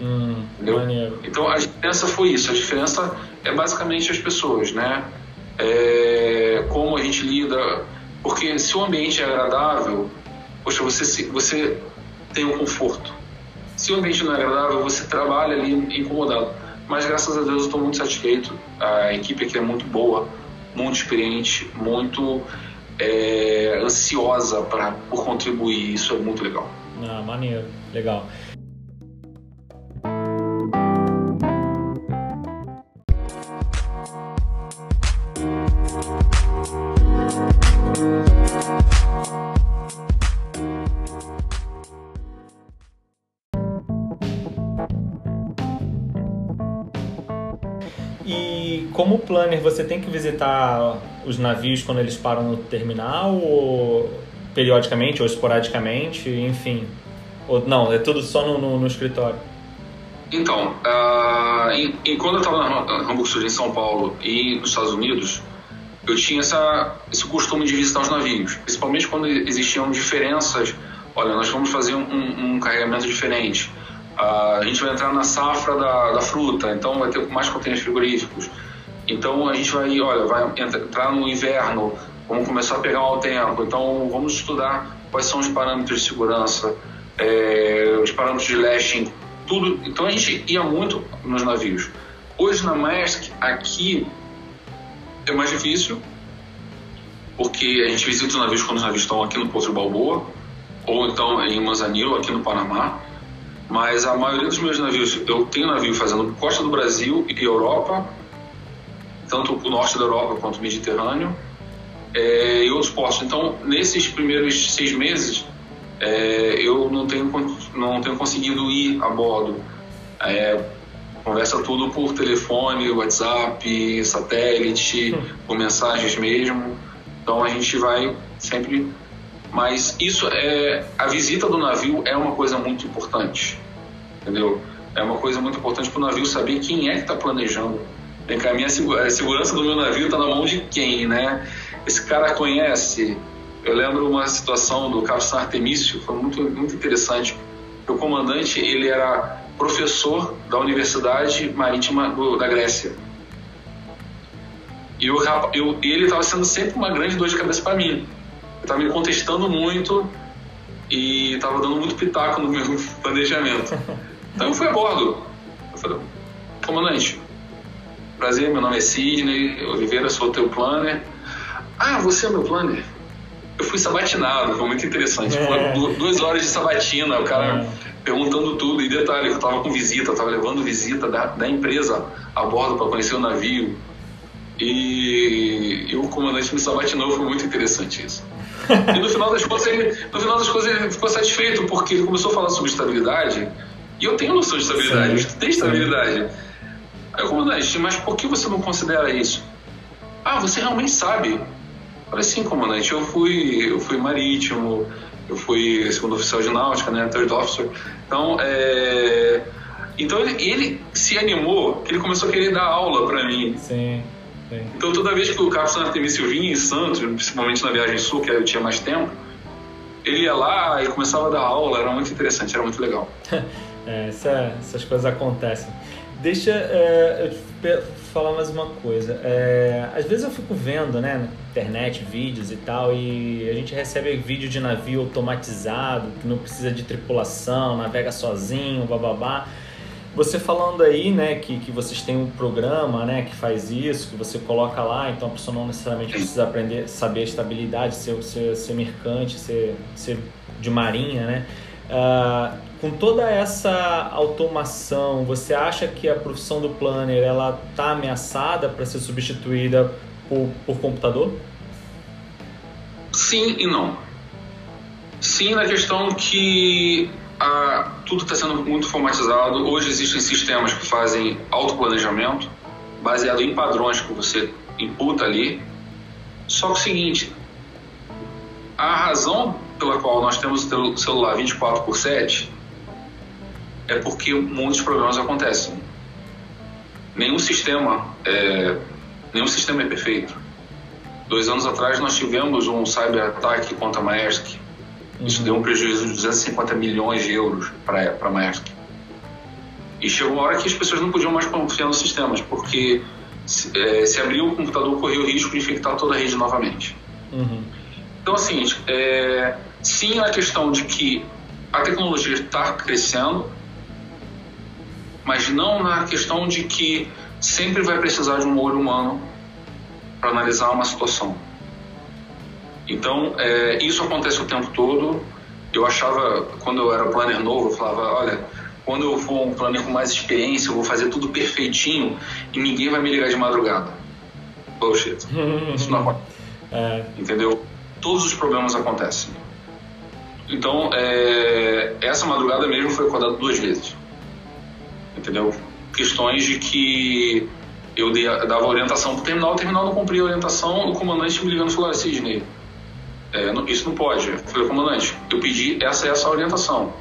Hum, entendeu? Então a diferença foi isso. A diferença é basicamente as pessoas, né? É, como a gente lida, porque se o ambiente é agradável, poxa, você você tem um conforto. Se o ambiente não é agradável, você trabalha ali incomodado. Mas graças a Deus eu estou muito satisfeito. A equipe aqui é muito boa, muito experiente, muito é, ansiosa para por contribuir. Isso é muito legal. Ah, maneiro, legal. Visitar os navios quando eles param no terminal, ou periodicamente ou esporadicamente, enfim? Ou não, é tudo só no, no, no escritório? Então, uh, em, em, quando eu estava na Hamburg Süd, em São Paulo e nos Estados Unidos, eu tinha essa, esse costume de visitar os navios, principalmente quando existiam diferenças. Olha, nós vamos fazer um, um carregamento diferente. Uh, a gente vai entrar na safra da, da fruta, então vai ter mais contêineres frigoríficos. Então a gente vai, olha, vai entrar no inverno, vamos começar a pegar o tempo. Então vamos estudar quais são os parâmetros de segurança, é, os parâmetros de lashing, tudo. Então a gente ia muito nos navios. Hoje na Maersk, aqui é mais difícil, porque a gente visita os navios quando os navios estão aqui no Porto de Balboa, ou então em Manzanillo, aqui no Panamá. Mas a maioria dos meus navios, eu tenho navio fazendo costa do Brasil e Europa, tanto o norte da Europa quanto o Mediterrâneo, é, e outros portos. Então, nesses primeiros seis meses, é, eu não tenho, não tenho conseguido ir a bordo. É, conversa tudo por telefone, WhatsApp, satélite, por mensagens mesmo. Então a gente vai sempre. Mas isso é. A visita do navio é uma coisa muito importante. Entendeu? É uma coisa muito importante para o navio saber quem é que está planejando Vem cá, a minha a segurança do meu navio está na mão de quem, né? Esse cara conhece. Eu lembro uma situação do Capitão Artemício, foi muito, muito interessante. O comandante, ele era professor da Universidade Marítima do, da Grécia. E eu, eu, ele estava sendo sempre uma grande dor de cabeça para mim. Ele estava me contestando muito e estava dando muito pitaco no meu planejamento. Então eu fui a bordo. Eu falei, comandante, Prazer, meu nome é Sidney Oliveira, sou teu planner. Ah, você é meu planner? Eu fui sabatinado, foi muito interessante. É. duas horas de sabatina, o cara é. perguntando tudo. E detalhe, eu tava com visita, eu tava levando visita da, da empresa a bordo para conhecer o navio. E, e, o comandante me sabatinou, foi muito interessante isso. E no final das contas, ele, no final das contas, ele ficou satisfeito, porque ele começou a falar sobre estabilidade. E eu tenho noção de estabilidade, Sim. eu tenho estabilidade. Aí o comandante, mas por que você não considera isso? Ah, você realmente sabe. Falei, sim, comandante, eu fui, eu fui marítimo, eu fui segundo oficial de náutica, né, third officer. Então, é... então ele, ele se animou, que ele começou a querer dar aula para mim. Sim, sim. Então toda vez que o capitão Artemício vinha em Santos, principalmente na viagem sul, que eu tinha mais tempo, ele ia lá e começava a dar aula, era muito interessante, era muito legal. é, essa, essas coisas acontecem. Deixa é, eu te falar mais uma coisa. É, às vezes eu fico vendo, né, na internet, vídeos e tal, e a gente recebe vídeo de navio automatizado, que não precisa de tripulação, navega sozinho, bababá. Você falando aí, né, que, que vocês têm um programa, né, que faz isso, que você coloca lá, então a pessoa não necessariamente precisa aprender, saber a estabilidade, ser, ser, ser mercante, ser, ser de marinha, né? Uh, com toda essa automação, você acha que a profissão do planner ela está ameaçada para ser substituída por, por computador? Sim e não. Sim, na questão que a, tudo está sendo muito formatizado. Hoje existem sistemas que fazem autoplanejamento baseado em padrões que você imputa ali. Só que o seguinte, a razão pela qual nós temos o celular 24 por 7 é porque muitos problemas acontecem. Nenhum sistema é, nenhum sistema é perfeito. Dois anos atrás nós tivemos um cyber-ataque contra a Maersk. Isso uhum. deu um prejuízo de 250 milhões de euros para a Maersk. E chegou uma hora que as pessoas não podiam mais confiar nos sistemas, porque se, é, se abrir o computador corria o risco de infectar toda a rede novamente. Uhum. Então, assim, é, sim a questão de que a tecnologia está crescendo, mas não na questão de que sempre vai precisar de um olho humano para analisar uma situação. Então, é, isso acontece o tempo todo. Eu achava, quando eu era planner novo, eu falava: olha, quando eu for um planner com mais experiência, eu vou fazer tudo perfeitinho e ninguém vai me ligar de madrugada. Bullshit. Isso não acontece. É. Entendeu? Todos os problemas acontecem. Então, é, essa madrugada mesmo foi acordado duas vezes. Entendeu? Questões de que eu dava orientação para o terminal, o terminal não cumpria a orientação, o comandante me ligando e falou: Sidney, é, isso não pode. Eu falei, comandante, eu pedi essa essa orientação.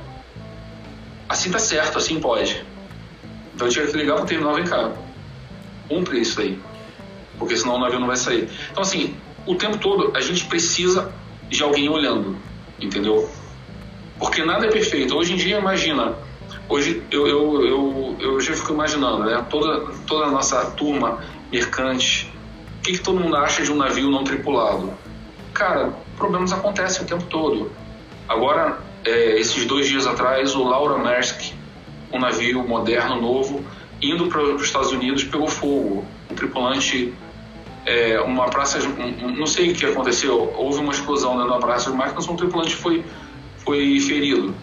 Assim tá certo, assim pode. Então eu tinha que ligar para o terminal, vem cá, cumpre isso aí, porque senão o navio não vai sair. Então assim, o tempo todo a gente precisa de alguém olhando, entendeu? Porque nada é perfeito. Hoje em dia, imagina, hoje eu, eu, eu, eu já fico imaginando, né? Toda, toda a nossa turma mercante, o que, que todo mundo acha de um navio não tripulado? Cara, problemas acontecem o tempo todo. Agora, é, esses dois dias atrás, o Laura Maersk, um navio moderno, novo, indo para os Estados Unidos, pegou fogo. Um tripulante, é, uma praça, um, não sei o que aconteceu, houve uma explosão dentro da praça de máquinas, um tripulante foi, foi ferido.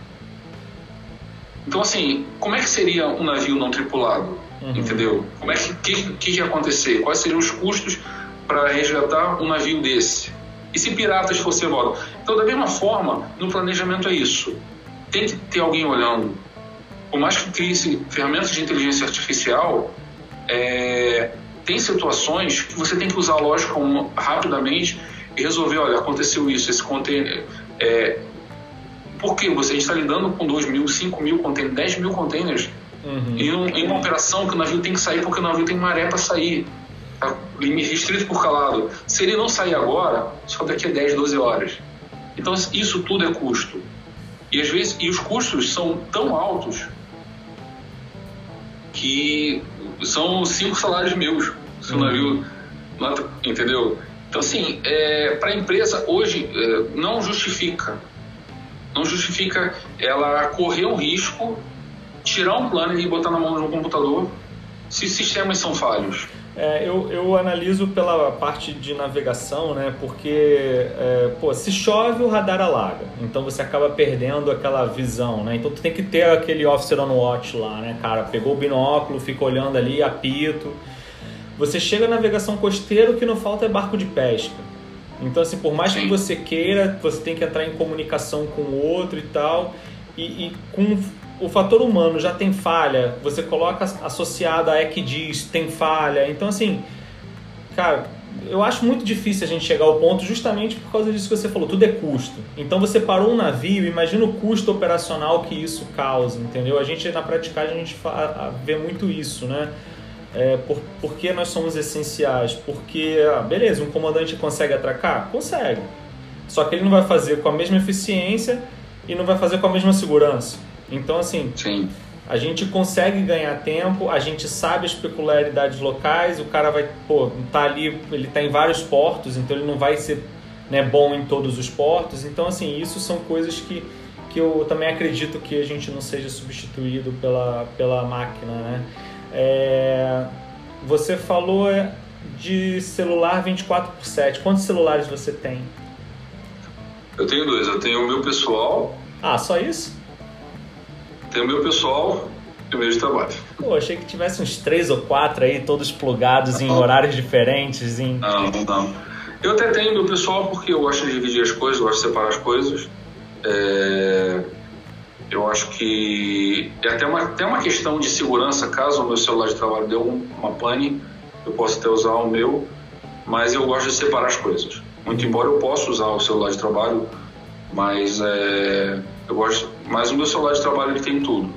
Então, assim, como é que seria um navio não tripulado? Uhum. Entendeu? Como é que, que, que ia acontecer? Quais seriam os custos para resgatar um navio desse? E se piratas fossem embora? Então, da mesma forma, no planejamento é isso. Tem que ter alguém olhando. Por mais que crie ferramentas de inteligência artificial, é, tem situações que você tem que usar a lógica rapidamente e resolver, olha, aconteceu isso, esse container... É, porque você está lidando com 2 mil, 5 mil containers, 10 mil containers uhum. em, um, em, uma operação que o navio tem que sair porque o navio tem maré para sair tá restrito por calado. Se ele não sair agora, só daqui a 10, 12 horas. Então isso tudo é custo. E às vezes e os custos são tão altos que são cinco salários meus. Se o uhum. navio, entendeu? Então assim, é, para a empresa hoje é, não justifica, não justifica ela correr o risco, tirar um plano e botar na mão de um computador se sistemas são falhos. É, eu, eu analiso pela parte de navegação, né? Porque, é, pô, se chove, o radar alaga. Então você acaba perdendo aquela visão, né? Então tu tem que ter aquele officer on watch lá, né, cara? Pegou o binóculo, fica olhando ali, apito. Você chega na navegação costeira, o que não falta é barco de pesca. Então, assim, por mais que você queira, você tem que entrar em comunicação com o outro e tal. E, e com o fator humano já tem falha, você coloca associado a ECDIS, tem falha. Então, assim, cara, eu acho muito difícil a gente chegar ao ponto justamente por causa disso que você falou, tudo é custo. Então você parou um navio, imagina o custo operacional que isso causa, entendeu? A gente na praticagem a gente vê muito isso, né? É, por, por que nós somos essenciais? Porque, ah, beleza, um comandante consegue atracar? Consegue. Só que ele não vai fazer com a mesma eficiência e não vai fazer com a mesma segurança. Então, assim, Sim. a gente consegue ganhar tempo, a gente sabe as peculiaridades locais, o cara vai, pô, tá ali, ele tá em vários portos, então ele não vai ser né, bom em todos os portos. Então, assim, isso são coisas que, que eu também acredito que a gente não seja substituído pela, pela máquina, né? É, você falou de celular 24 por 7. Quantos celulares você tem? Eu tenho dois. Eu tenho o meu pessoal. Ah, só isso? Tem o meu pessoal e o meu de trabalho. Pô, achei que tivesse uns três ou quatro aí, todos plugados em horários diferentes. Em... Não, não. Eu até tenho meu pessoal porque eu gosto de dividir as coisas, eu gosto de separar as coisas. É... Eu acho que é até uma, até uma questão de segurança, caso o meu celular de trabalho dê uma pane, eu posso até usar o meu. mas eu gosto de separar as coisas. Muito embora eu possa usar o celular de trabalho, mas é, eu gosto. Mas o meu celular de trabalho ele tem tudo.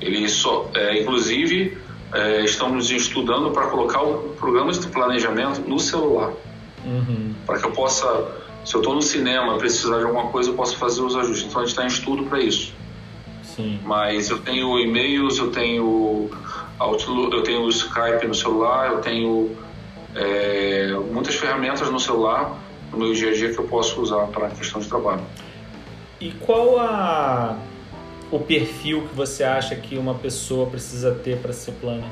Ele só, é, inclusive, é, estamos estudando para colocar o programa de planejamento no celular, uhum. para que eu possa, se eu estou no cinema, precisar de alguma coisa, eu possa fazer os ajustes. Então a gente está em estudo para isso. Sim. Mas eu tenho e-mails, eu tenho Outlook, eu tenho o Skype no celular, eu tenho é, muitas ferramentas no celular no meu dia a dia que eu posso usar para a questão de trabalho. E qual a o perfil que você acha que uma pessoa precisa ter para ser planner?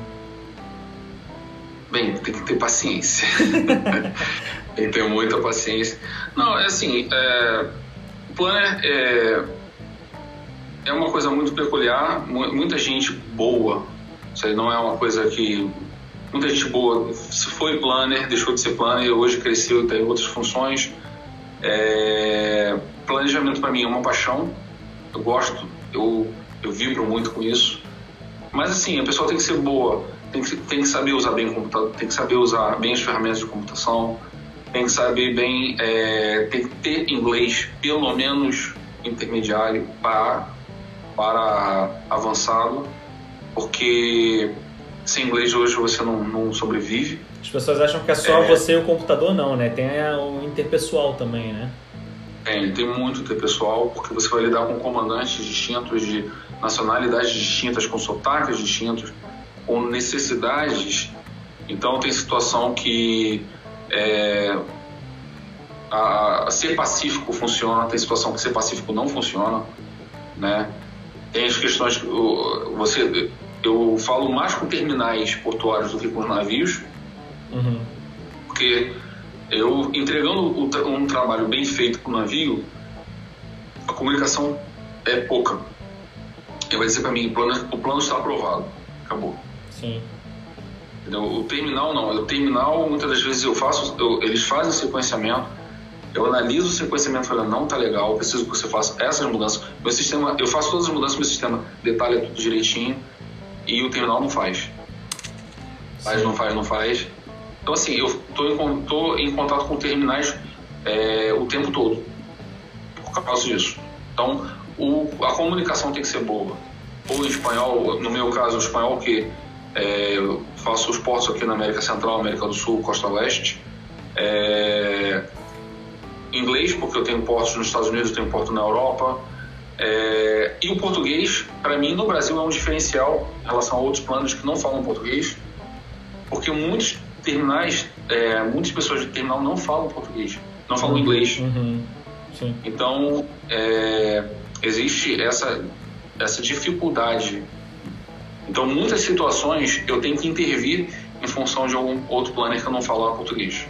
Bem, tem que ter paciência. que ter muita paciência. Não, é assim, é, planner é, é uma coisa muito peculiar, muita gente boa. Isso aí não é uma coisa que muita gente boa se foi planner, deixou de ser planner, hoje cresceu, tem outras funções. É, planejamento para mim é uma paixão, eu gosto, eu, eu vibro muito com isso. Mas assim, a pessoa tem que ser boa, tem que, tem que saber usar bem o computador, tem que saber usar bem as ferramentas de computação, tem que saber bem, é, tem que ter inglês pelo menos intermediário para, para avançado, porque sem inglês hoje você não, não sobrevive. As pessoas acham que é só é... você e o computador, não, né? Tem o interpessoal também, né? Tem, tem muito interpessoal, porque você vai lidar com comandantes distintos, de nacionalidades distintas, com sotaques distintos, com necessidades. Então tem situação que é, a, a ser pacífico funciona, tem situação que ser pacífico não funciona, né? Tem as questões que você eu falo mais com terminais portuários do que com os navios, uhum. porque eu entregando um trabalho bem feito para o navio, a comunicação é pouca. Ele vai dizer para mim, o plano, o plano está aprovado, acabou. Sim. O terminal não, o terminal muitas das vezes eu faço, eu, eles fazem sequenciamento, eu analiso o sequenciamento e falo, não tá legal, preciso que você faça essas mudanças. Meu sistema, eu faço todas as mudanças meu sistema, detalha tudo direitinho e o terminal não faz. Faz, não faz, não faz. Então, assim, eu estou em, tô em contato com terminais é, o tempo todo, por causa disso. Então, o, a comunicação tem que ser boa. Ou em espanhol, no meu caso, o espanhol, que é, eu faço os portos aqui na América Central, América do Sul, Costa Leste. É, inglês, porque eu tenho portos nos Estados Unidos, eu tenho porto na Europa. É, e o português, para mim, no Brasil é um diferencial em relação a outros planos que não falam português, porque muitos terminais, é, muitas pessoas de terminal não falam português, não falam uhum, inglês. Uhum, então, é, existe essa, essa dificuldade. Então, muitas situações eu tenho que intervir em função de algum outro planner que não fala português.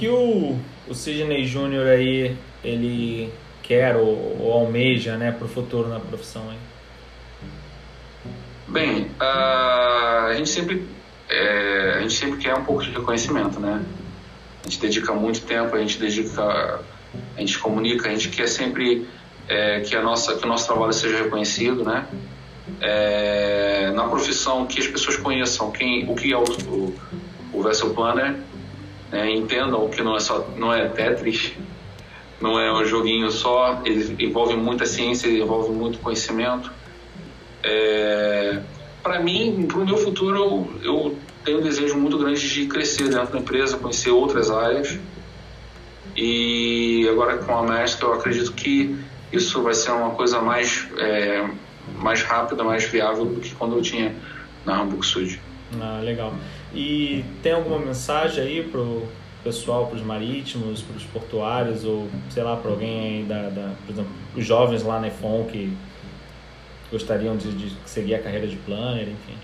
que o, o Sidney Júnior aí, ele quer ou, ou almeja, né, para o futuro na profissão aí? Bem, uh, a gente sempre é, a gente sempre quer um pouco de reconhecimento, né? A gente dedica muito tempo, a gente dedica, a gente comunica, a gente quer sempre é, que a nossa que o nosso trabalho seja reconhecido, né? É, na profissão que as pessoas conheçam quem o que é o, o, o Vessel Planner né? Entendam que não é só não é Tetris, não é um joguinho só, ele envolve muita ciência, ele envolve muito conhecimento. É, para mim, para o meu futuro, eu, eu, tenho um desejo muito grande de crescer dentro da empresa, conhecer outras áreas. E agora com a Mestre, eu acredito que isso vai ser uma coisa mais, é, mais rápida, mais viável do que quando eu tinha na Hamburg Sud. Ah, legal. E tem alguma mensagem aí pro pessoal, para os marítimos, para os portuários ou sei lá para alguém aí da, da, por exemplo, os jovens lá na EFON que gostariam de, de seguir a carreira de planner, enfim?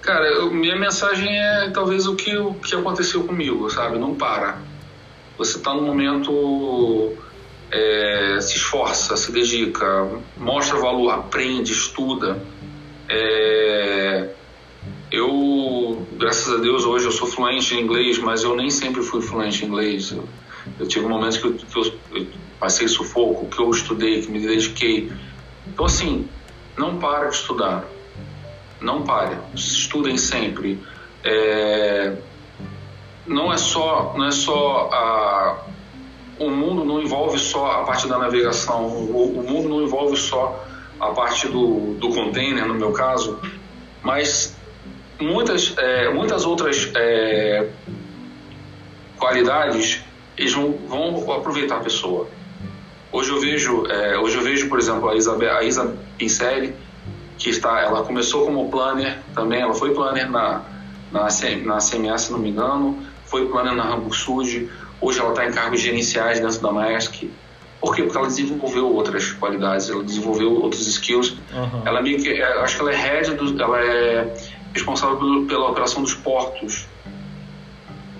Cara, eu, minha mensagem é talvez o que, o que aconteceu comigo, sabe? Não para. Você está no momento, é, se esforça, se dedica, mostra valor, aprende, estuda. É, eu, graças a Deus hoje eu sou fluente em inglês, mas eu nem sempre fui fluente em inglês. Eu, eu tive momentos que, eu, que eu, eu, passei sufoco, que eu estudei, que me dediquei. Então assim, não para de estudar, não pare, estudem sempre. É, não é só, não é só a, o mundo não envolve só a parte da navegação, o, o mundo não envolve só a parte do, do container, no meu caso, mas muitas, é, muitas outras é, qualidades eles vão, vão, aproveitar a pessoa. Hoje eu vejo, é, hoje eu vejo, por exemplo, a, Isabel, a Isa Pincelli, que está, ela começou como planner também, ela foi planner na, na, na CMA, se não me engano, foi planner na Hamburg Sud, hoje ela está em cargos gerenciais dentro da Maersk. Por quê? Porque ela desenvolveu outras qualidades, ela desenvolveu outros skills. Uhum. Ela meio que, é, acho que ela é head, do, ela é responsável pela operação dos portos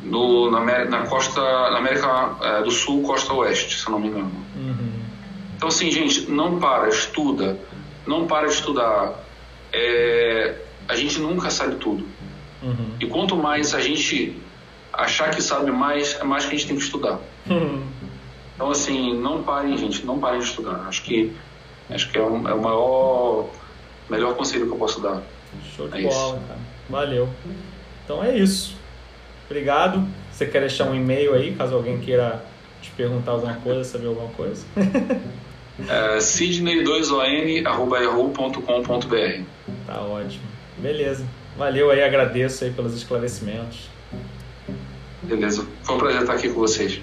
no, na, na, costa, na América é, do Sul, costa oeste, se não me engano. Uhum. Então, assim, gente, não para, estuda, não para de estudar. É, a gente nunca sabe tudo. Uhum. E quanto mais a gente achar que sabe mais, é mais que a gente tem que estudar. Uhum. Então, assim, não parem, gente, não parem de estudar. Acho que, acho que é, um, é o maior, melhor conselho que eu posso dar. Show de é bola, cara. Valeu. Então é isso. Obrigado. Você quer deixar um e-mail aí, caso alguém queira te perguntar alguma coisa, saber alguma coisa? é, sidney2on.yahoo.com.br Tá ótimo. Beleza. Valeu aí, agradeço aí pelos esclarecimentos. Beleza. Foi um prazer estar aqui com vocês.